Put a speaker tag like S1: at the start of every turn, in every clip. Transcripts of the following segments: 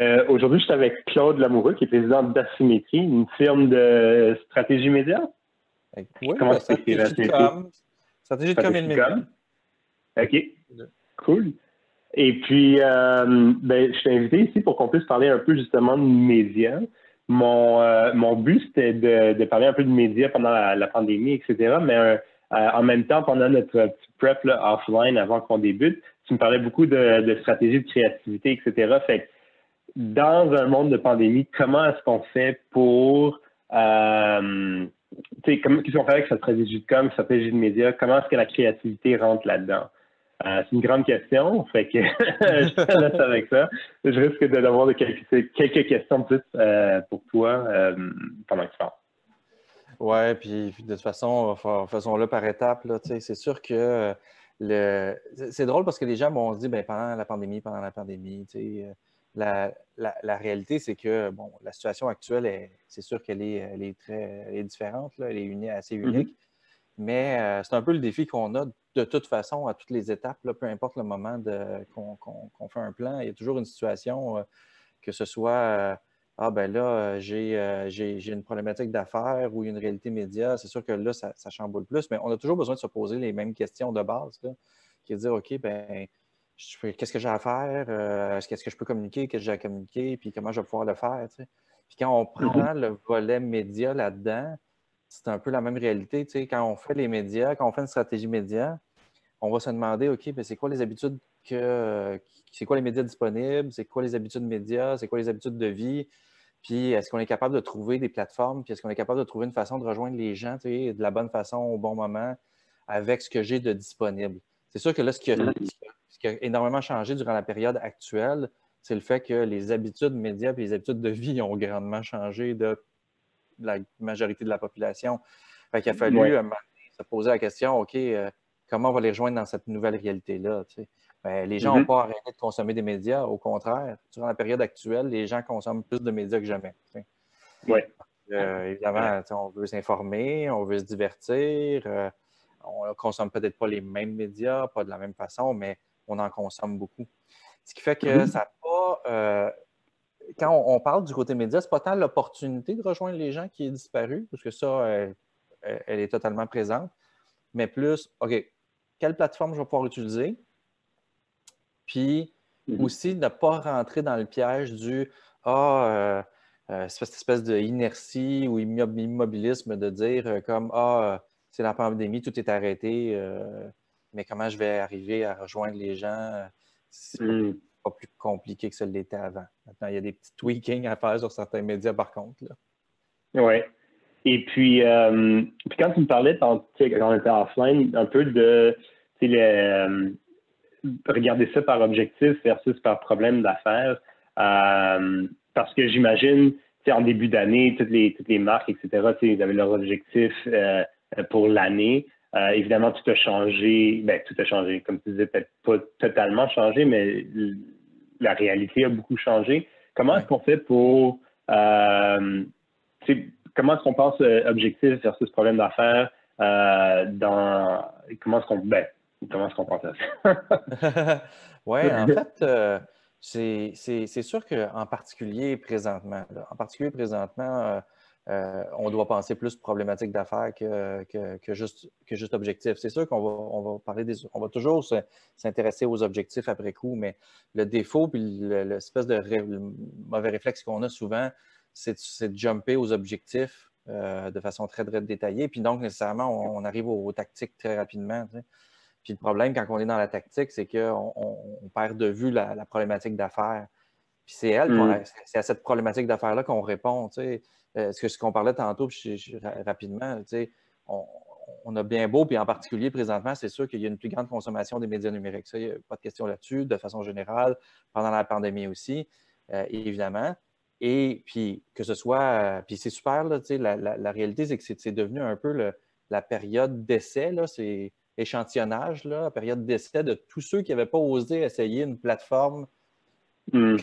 S1: Euh, aujourd'hui, je suis avec Claude Lamoureux, qui est président d'Asymétrie, une firme de stratégie média.
S2: Oui, Comment ben, stratégie de com. Stratégie de com et de média.
S1: OK. Cool. Et puis, euh, ben, je t'ai invité ici pour qu'on puisse parler un peu justement de médias. Mon, euh, mon but, c'était de, de, parler un peu de médias pendant la, pandémie, etc. Mais en même temps, pendant notre petit prep offline avant qu'on débute, tu me parlais beaucoup de, de stratégie de créativité, etc. Fait dans un monde de pandémie, comment est-ce qu'on fait pour euh, qu'est-ce qu'on fait avec sa stratégie de com, sa stratégie de médias? Comment est-ce que la créativité rentre là-dedans? Euh, c'est une grande question, fait que je te laisse avec ça. Je risque d'avoir quelques, quelques questions plus euh, pour toi euh, pendant que tu parles.
S2: Oui, puis de toute façon, faisons-le par étapes. C'est sûr que le... c'est drôle parce que les gens m'ont dit ben, pendant la pandémie, pendant la pandémie, la, la, la, réalité, c'est que bon, la situation actuelle, c'est sûr qu'elle est, elle est, très différente, là, elle est assez mm-hmm. unique. Mais c'est un peu le défi qu'on a de toute façon, à toutes les étapes, peu importe le moment qu'on fait un plan, il y a toujours une situation, euh, que ce soit euh, Ah, ben là, euh, j'ai une problématique d'affaires ou une réalité média, c'est sûr que là, ça, chamboule plus, mais on a toujours besoin de se poser les mêmes questions de base, qui est de dire OK, ben qu'est-ce que j'ai à faire, qu'est-ce que je peux communiquer, qu'est-ce que j'ai à communiquer, puis comment je vais pouvoir le faire. Puis quand on prend mm-hmm. le volet média là-dedans, c'est un peu la même réalité. quand on fait les médias, quand on fait une stratégie média, on va se demander, OK, mais c'est quoi les habitudes que. C'est quoi les médias disponibles? C'est quoi les habitudes médias? C'est quoi les habitudes de vie? Puis est-ce qu'on est capable de trouver des plateformes? Puis est-ce qu'on est capable de trouver une façon de rejoindre les gens de la bonne façon au bon moment avec ce que j'ai de disponible? C'est sûr que là, ce qui, a, énormément changé durant la période actuelle, c'est le fait que les habitudes médias et les habitudes de vie ont grandement changé de la majorité de la population. Fait qu'il a fallu se poser la question, OK, euh, comment on va les rejoindre dans cette nouvelle réalité-là? Ben, les gens n'ont mm-hmm. pas arrêté de consommer des médias. Au contraire, durant la période actuelle, les gens consomment plus de médias que jamais.
S1: Oui.
S2: Euh, évidemment, on veut s'informer, on veut se divertir. Euh, on ne consomme peut-être pas les mêmes médias, pas de la même façon, mais on en consomme beaucoup. Ce qui fait que mm-hmm. ça n'a pas. Euh, quand on, parle du côté média, ce n'est pas tant l'opportunité de rejoindre les gens qui est disparue, parce que ça, elle est totalement présente, mais plus, OK, quelle plateforme je vais pouvoir utiliser. Puis mhm. aussi, ne pas rentrer dans le piège du Ah, euh, euh, cette espèce d'inertie ou immobilisme de dire euh, comme Ah, c'est la pandémie, tout est arrêté, mais comment je vais arriver à rejoindre les gens? C'est mhm. pas plus compliqué que ça l'était avant. Maintenant, il y a des petits tweakings à faire sur certains médias, par contre.
S1: Oui. Et puis, euh, puis quand tu me parlais quand on était offline, un peu de euh, regarder ça par objectif versus par problème d'affaires. Euh, parce que j'imagine, en début d'année, toutes les, toutes les marques, etc., ils avaient leur objectif pour l'année. Évidemment, tout a changé. Ben, tout a changé. Comme tu disais, peut-être pas totalement changé, mais la réalité a beaucoup changé. Comment est-ce qu'on fait pour comment est-ce qu'on pense euh, objectif versus problème d'affaires euh, dans comment est-ce qu'on ben, comment est-ce qu'on pense
S2: ça? oui, en fait, euh, c'est sûr qu'en particulier présentement, en particulier présentement, on doit penser plus problématique d'affaires que, juste, que juste objectif. C'est sûr qu'on va, parler des. On va toujours s'intéresser aux objectifs après coup, mais le défaut puis l'espèce de mauvais réflexe qu'on a souvent, c'est de jumper aux objectifs euh, de façon très, très détaillée. Puis donc, nécessairement, on, arrive aux, tactiques très rapidement. Puis le problème, quand on est dans la tactique, c'est qu'on on, perd de vue la, problématique d'affaires. Puis c'est elle, mm. c'est à cette problématique d'affaires-là qu'on répond. Euh, ce qu'on parlait tantôt, rapidement, on, on, a bien beau, puis en particulier présentement, c'est sûr qu'il y a une plus grande consommation des médias numériques. Ça, il n'y a pas de question là-dessus, de façon générale, pendant la pandémie aussi, euh, évidemment. Et puis, que ce soit, euh, puis c'est super, là, la, la, la, réalité, c'est que c'est devenu un peu la période d'essai, c'est échantillonnage, là, la période d'essai de tous ceux qui n'avaient pas osé essayer une plateforme hmm.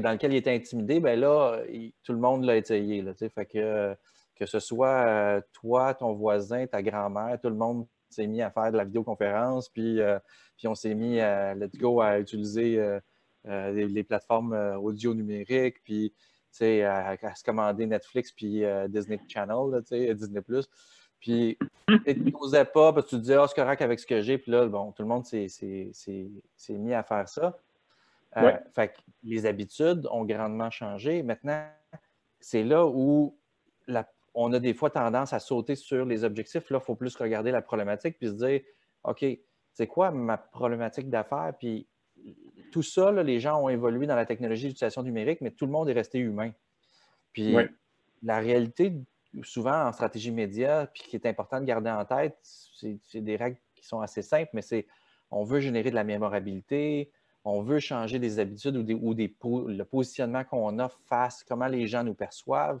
S2: dans laquelle ils étaient intimidés, ben là, tout le monde l'a essayé. Là, que, que ce soit euh, toi, ton voisin, ta grand-mère, tout le monde s'est mis à faire de la vidéoconférence, puis, euh, puis on s'est mis à, let's go, à utiliser les, plateformes audio numériques, puis à, à, se commander Netflix puis Disney Channel, Disney Plus. Puis, tu n'osais pas parce que tu te disais, oh, c'est correct avec ce que j'ai. Puis là, bon, tout le monde s'est mis à faire ça. Fait que les habitudes ont grandement changé. Maintenant, c'est là où on a des fois tendance à sauter sur les objectifs. Là, il faut plus regarder la problématique puis se dire OK, c'est quoi ma problématique d'affaires? Puis tout ça, les gens ont évolué dans la technologie d'utilisation numérique, mais tout le monde est resté humain. Puis la réalité, souvent en stratégie média, puis qui est important de garder en tête, c'est des règles qui sont assez simples, mais c'est on veut générer de la mémorabilité, on veut changer des habitudes ou, des, ou des, le positionnement qu'on a face, comment les gens nous perçoivent.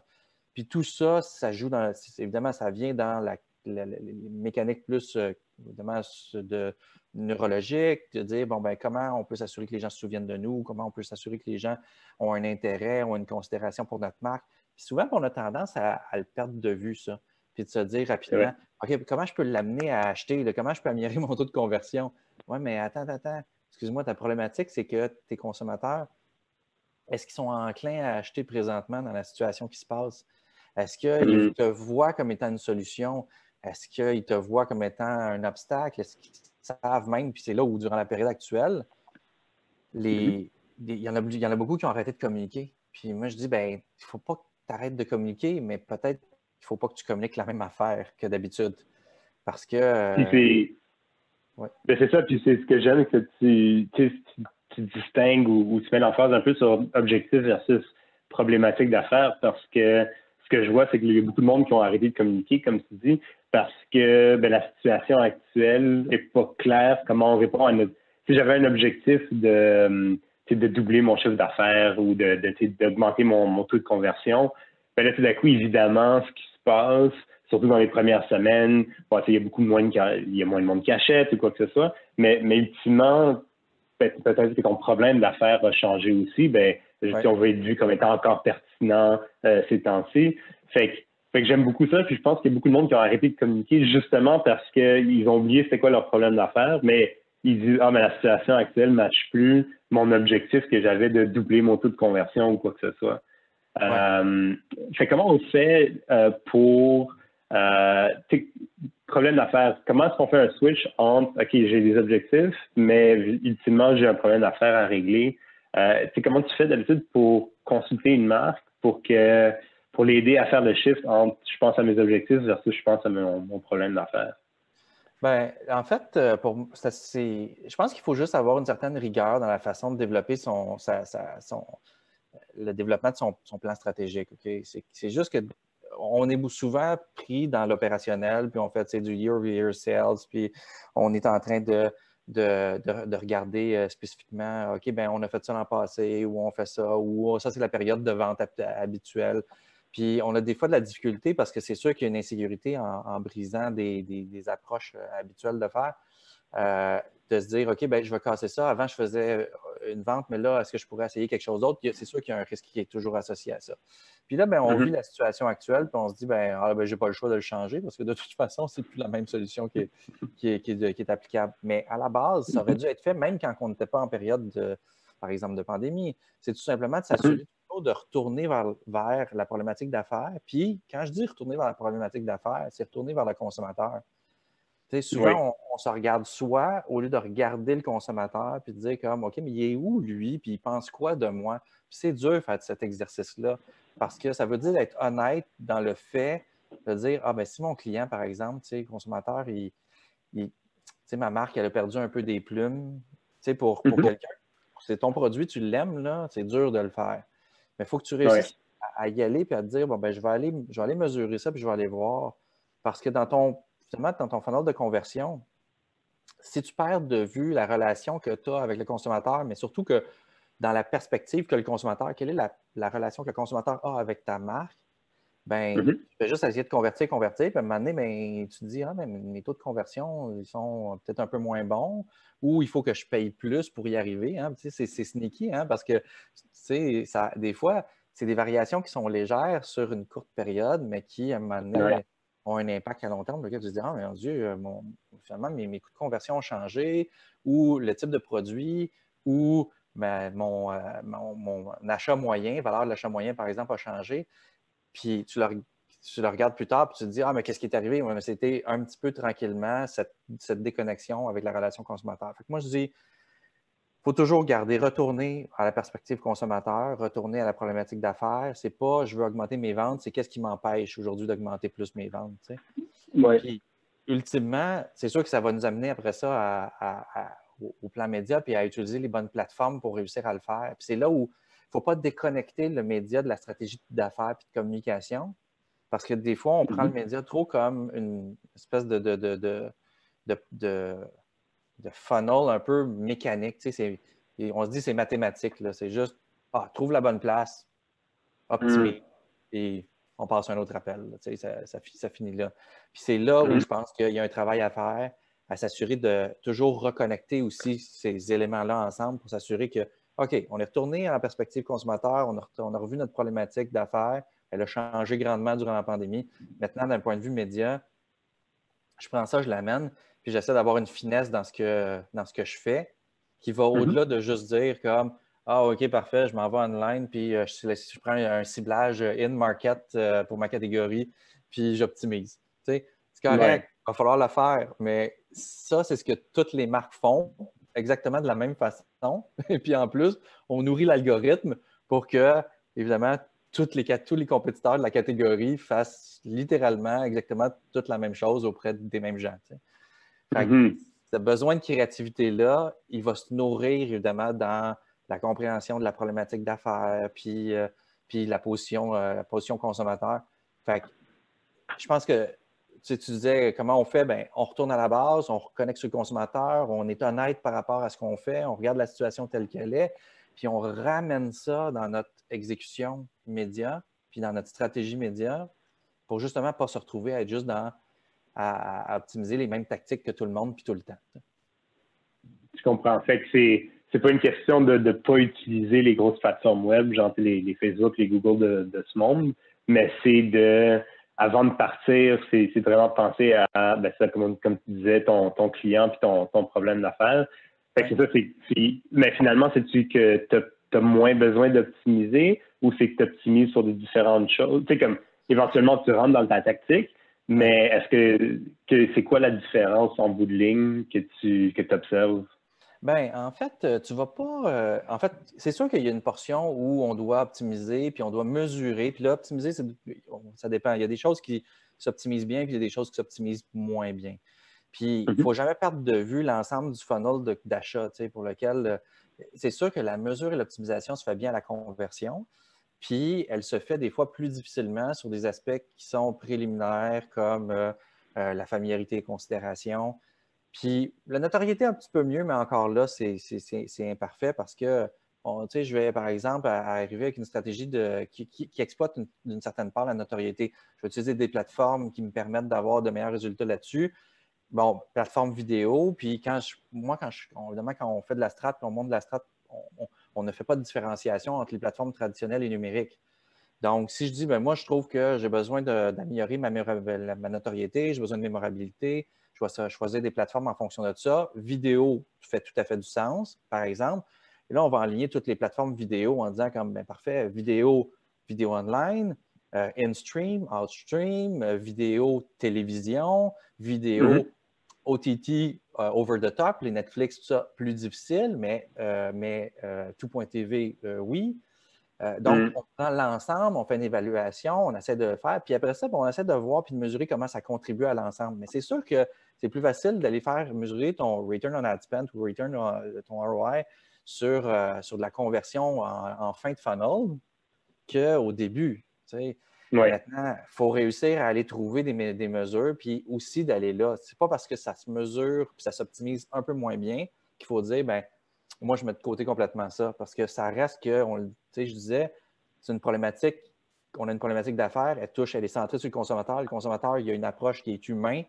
S2: Puis tout ça, ça joue dans, évidemment, ça vient dans la, mécanique plus, euh, évidemment, de neurologique, de dire, bon, ben, comment on peut s'assurer que les gens se souviennent de nous, comment on peut s'assurer que les gens ont un intérêt, ont une considération pour notre marque? Puis souvent, on a tendance à, le perdre de vue, ça. Puis de se dire rapidement, OK, comment je peux l'amener à acheter? comment je peux améliorer mon taux de conversion? Oui, mais attends, attends, excuse-moi, ta problématique, c'est que tes consommateurs, est-ce qu'ils sont enclins à acheter présentement dans la situation qui se passe? Est-ce qu'ils mm. te voient comme étant une solution? Est-ce qu'ils te voient comme étant un obstacle? Est-ce qu'ils savent même, puis c'est là où, durant la période actuelle, les, mm-hmm. il, y en a, il y en a beaucoup qui ont arrêté de communiquer. Puis moi, je dis, ben, il ne faut pas que tu arrêtes de communiquer, mais peut-être qu'il ne faut pas que tu communiques la même affaire que d'habitude. Parce que.
S1: Euh, ben, c'est ça, puis c'est ce que j'aime, que tu, tu, distingues ou, tu mets l'emphase un peu sur objectif versus problématique d'affaires parce que ce que je vois, c'est qu'il y a beaucoup de monde qui ont arrêté de communiquer, comme tu dis, parce que ben, la situation actuelle n'est pas claire comment on répond à notre. Si j'avais un objectif de, de doubler mon chiffre d'affaires ou de, d'augmenter mon, mon, taux de conversion, ben là, tout d'un coup, évidemment, ce qui se passe, surtout dans les premières semaines. il y a beaucoup moins de, il y a moins de monde qui achète ou quoi que ce soit. Mais, mais ultimement, peut-être que ton problème d'affaires va changer aussi. Ben, si on veut être vu comme étant encore pertinent euh, ces temps-ci. Fait que, fait que j'aime beaucoup ça. Puis je pense qu'il y a beaucoup de monde qui ont arrêté de communiquer justement parce qu'ils ont oublié c'était quoi leur problème d'affaires. Mais ils disent Ah, mais la situation actuelle ne matche plus mon objectif que j'avais de doubler mon taux de conversion ou quoi que ce soit. Euh, fait comment on fait euh, pour euh, problème d'affaires, comment est-ce qu'on fait un switch entre, OK, j'ai des objectifs, mais ultimement, j'ai un problème d'affaires à régler. Euh, comment tu fais d'habitude pour consulter une marque pour que pour l'aider à faire le shift entre je pense à mes objectifs versus je pense à mon, problème d'affaires?
S2: Ben, en fait, euh, pour, je pense qu'il faut juste avoir une certaine rigueur dans la façon de développer son, son le développement de son, son plan stratégique. C'est juste que on est souvent pris dans l'opérationnel, puis on fait du year-over-year sales, puis on est en train de, de, regarder euh, spécifiquement, OK, ben on a fait ça l'an passé, ou on fait ça, ou ça, c'est la période de vente habituelle. Puis on a des fois de la difficulté parce que c'est sûr qu'il y a une insécurité en, brisant des, approches euh, habituelles de faire. Euh, de se dire, OK, ben, je vais casser ça. Avant, je faisais une vente, mais là, est-ce que je pourrais essayer quelque chose d'autre? C'est sûr qu'il y a un risque qui est toujours associé à ça. Puis là, ben, on mm-hmm. vit la situation actuelle, puis on se dit, ben, ah, ben, je n'ai pas le choix de le changer parce que de toute façon, ce n'est plus la même solution qui est, qui, est, applicable. Mais à la base, ça aurait dû être fait même quand on n'était pas en période, de, par exemple, de pandémie. C'est tout simplement de s'assurer mm-hmm. de retourner vers, vers la problématique d'affaires. Puis, quand je dis retourner vers la problématique d'affaires, c'est retourner vers le consommateur souvent, on, se regarde soi au lieu de regarder le consommateur puis de dire comme OK, mais il est où lui? Puis il pense quoi de moi? Puis c'est dur de faire cet exercice-là parce que ça veut dire être honnête dans le fait de dire Ah, ben si mon client, par exemple, le consommateur, il, ma marque, elle a perdu un peu des plumes pour, pour mm-hmm. quelqu'un. C'est ton produit, tu l'aimes, là, c'est dur de le faire. Mais il faut que tu réussisses à, y aller et à te dire bon, ben, je vais aller, je vais aller mesurer ça puis je vais aller voir. Parce que dans ton justement, dans ton funnel de conversion, si tu perds de vue la relation que tu as avec le consommateur, mais surtout que dans la perspective que le consommateur, quelle est la, relation que le consommateur a avec ta marque, ben, mm-hmm. tu peux juste essayer de convertir, convertir, puis à un moment donné, ben, tu te dis, ah, ben, mes taux de conversion, ils sont peut-être un peu moins bons, ou il faut que je paye plus pour y arriver. Hein. c'est sneaky, hein, parce que ça, des fois, c'est des variations qui sont légères sur une courte période, mais qui, à un moment donné, ont un impact à long terme. Tu te dis, ah, mon Dieu, euh, mon, finalement, mes, coûts de conversion ont changé, ou le type de produit, ou mon, mon, achat moyen, valeur de l'achat moyen, par exemple, a changé. Puis tu le, tu regardes plus tard, puis tu te dis, ah, mais qu'est-ce qui est arrivé? C'était un petit peu tranquillement cette, déconnexion avec la relation consommateur. Fait que moi, je dis, faut toujours garder, retourner à la perspective consommateur, retourner à la problématique d'affaires. C'est pas je veux augmenter mes ventes, c'est qu'est-ce qui m'empêche aujourd'hui d'augmenter plus mes ventes.
S1: Puis,
S2: ultimement, c'est sûr que ça va nous amener après ça au, plan média puis à utiliser les bonnes plateformes pour réussir à le faire. Puis c'est là où il ne faut pas déconnecter le média de la stratégie d'affaires et de communication. Parce que des fois, on prend le mm-hmm. média trop comme une espèce de, de, de, de funnel un peu mécanique. on se dit c'est mathématique. C'est juste ah, trouve la bonne place, optimise, mm. et on passe à un autre appel. ça, ça, finit là. Puis c'est là où mm. je pense qu'il y a un travail à faire, à s'assurer de toujours reconnecter aussi ces éléments-là ensemble pour s'assurer que, OK, on est retourné à la perspective consommateur, on a, on a revu notre problématique d'affaires, elle a changé grandement durant la pandémie. Maintenant, d'un point de vue média, je prends ça, je l'amène, puis j'essaie d'avoir une finesse dans ce, que, dans ce que je fais qui va mm-hmm. au-delà de juste dire comme Ah, OK, parfait, je m'en vais online, puis euh, je, prends un ciblage in-market euh, pour ma catégorie, puis j'optimise. c'est correct, il va falloir le faire, mais ça, c'est ce que toutes les marques font exactement de la même façon. Et puis en plus, on nourrit l'algorithme pour que, évidemment, toutes les, tous les compétiteurs de la catégorie fassent littéralement exactement toute la même chose auprès des mêmes gens. Mm-hmm. Ce besoin de créativité-là, il va se nourrir évidemment dans la compréhension de la problématique d'affaires, puis, euh, puis la, position, euh, la position consommateur. Fait je pense que tu, tu disais comment on fait, ben, on retourne à la base, on reconnecte sur le consommateur, on est honnête par rapport à ce qu'on fait, on regarde la situation telle qu'elle est, puis on ramène ça dans notre exécution média, puis dans notre stratégie média, pour justement ne pas se retrouver à être juste dans à, optimiser les mêmes tactiques que tout le monde, puis tout le temps.
S1: Je comprends. En fait, c'est c'est pas une question de ne pas utiliser les grosses plateformes web, genre les, Facebook, les Google de, ce monde, mais c'est de, avant de partir, c'est vraiment de penser à, ben ça, comme, comme, tu disais, ton, ton client puis ton, ton problème d'affaires. Fait que ça, c'est, mais finalement, c'est-tu que tu as, moins besoin d'optimiser ou c'est que tu optimises sur des différentes choses? Tu sais, comme éventuellement, tu rentres dans ta tactique, mais est-ce que, c'est quoi la différence en bout de ligne que tu que observes?
S2: Bien, en fait, euh, tu vas pas. Euh, en fait, c'est sûr qu'il y a une portion où on doit optimiser, puis on doit mesurer. Puis là, optimiser, ça dépend. Il y a des choses qui s'optimisent bien, puis il y a des choses qui s'optimisent moins bien. Puis, il ne mm-hmm. faut jamais perdre de vue l'ensemble du funnel d'achat, pour lequel euh, c'est sûr que la mesure et l'optimisation se fait bien à la conversion, puis elle se fait des fois plus difficilement sur des aspects qui sont préliminaires comme euh, euh, la familiarité et considération. Puis la notoriété un petit peu mieux, mais encore là, c'est imparfait parce que je vais, par exemple, arriver avec une stratégie qui, exploite d'une certaine part la notoriété. Je vais utiliser des plateformes qui me permettent d'avoir de meilleurs résultats là-dessus. Bon, plateforme vidéo, puis quand moi, quand je, évidemment, quand on fait de la strat, on monte de la strat, on, on ne fait pas de différenciation entre les plateformes traditionnelles et numériques. Donc, si je dis, ben, moi, je trouve que j'ai besoin d'améliorer ma, notoriété, j'ai besoin de mémorabilité, je vais choisir des plateformes en fonction de ça. Vidéo fait tout à fait du sens, par exemple. Et là, on va aligner toutes les plateformes vidéo en disant comme, ben, parfait, vidéo, vidéo online, euh, in-stream, out-stream, euh, vidéo télévision, vidéo mm-hmm. OTT, euh, over the top, les Netflix, tout ça, plus difficile, mais, euh, mais euh, tout.tv, oui. donc, mm. on prend l'ensemble, on fait une évaluation, on essaie de faire, puis après ça, on essaie de voir puis de mesurer comment ça contribue à l'ensemble. Mais c'est sûr que c'est plus facile d'aller faire mesurer ton return on ad spend ou return on ton ROI sur, sur de la conversion en, fin de funnel qu'au début. Tu sais. Maintenant, il faut réussir à aller trouver des, mesures, puis aussi d'aller là. Ce n'est pas parce que ça se mesure puis ça s'optimise un peu moins bien qu'il faut dire, ben moi, je mets de côté complètement ça, parce que ça reste que, on, je disais, c'est une problématique, on a une problématique d'affaires, elle touche, elle est centrée sur le consommateur. Le consommateur, il y a une approche qui est humain.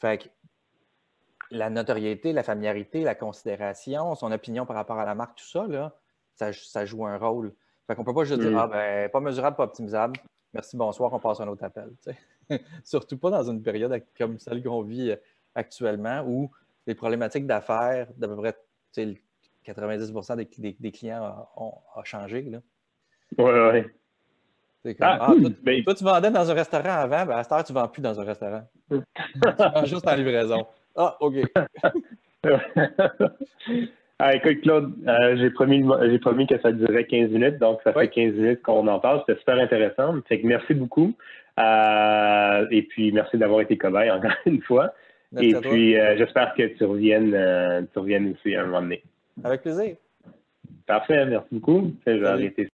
S2: Fait que la notoriété, la familiarité, la considération, son opinion par rapport à la marque, tout ça, là, ça, joue un rôle. Fait qu'on ne peut pas juste dire, mm. ah ben, pas mesurable, pas optimisable. Merci, bonsoir, on passe à un autre appel. Surtout pas dans une période comme celle qu'on vit euh, actuellement où les problématiques d'affaires, d'à peu près 90 des, clients ont, changé.
S1: Oui, oui.
S2: Ah, ah ben toi, tu vendais dans un restaurant avant, ben à cette heure, tu ne vends plus dans un restaurant. tu vends juste en livraison. Ah, OK.
S1: ah, écoute, Claude, euh, j'ai promis, promis que ça durait 15 minutes, donc ça fait 15 minutes qu'on en parle. C'était super intéressant. Fait que merci beaucoup. Euh, et puis, merci d'avoir été cobaye encore une fois. et puis, euh, j'espère que tu reviennes, tu reviennes aussi un moment donné.
S2: Avec plaisir.
S1: Parfait, merci beaucoup. Je vais arrêter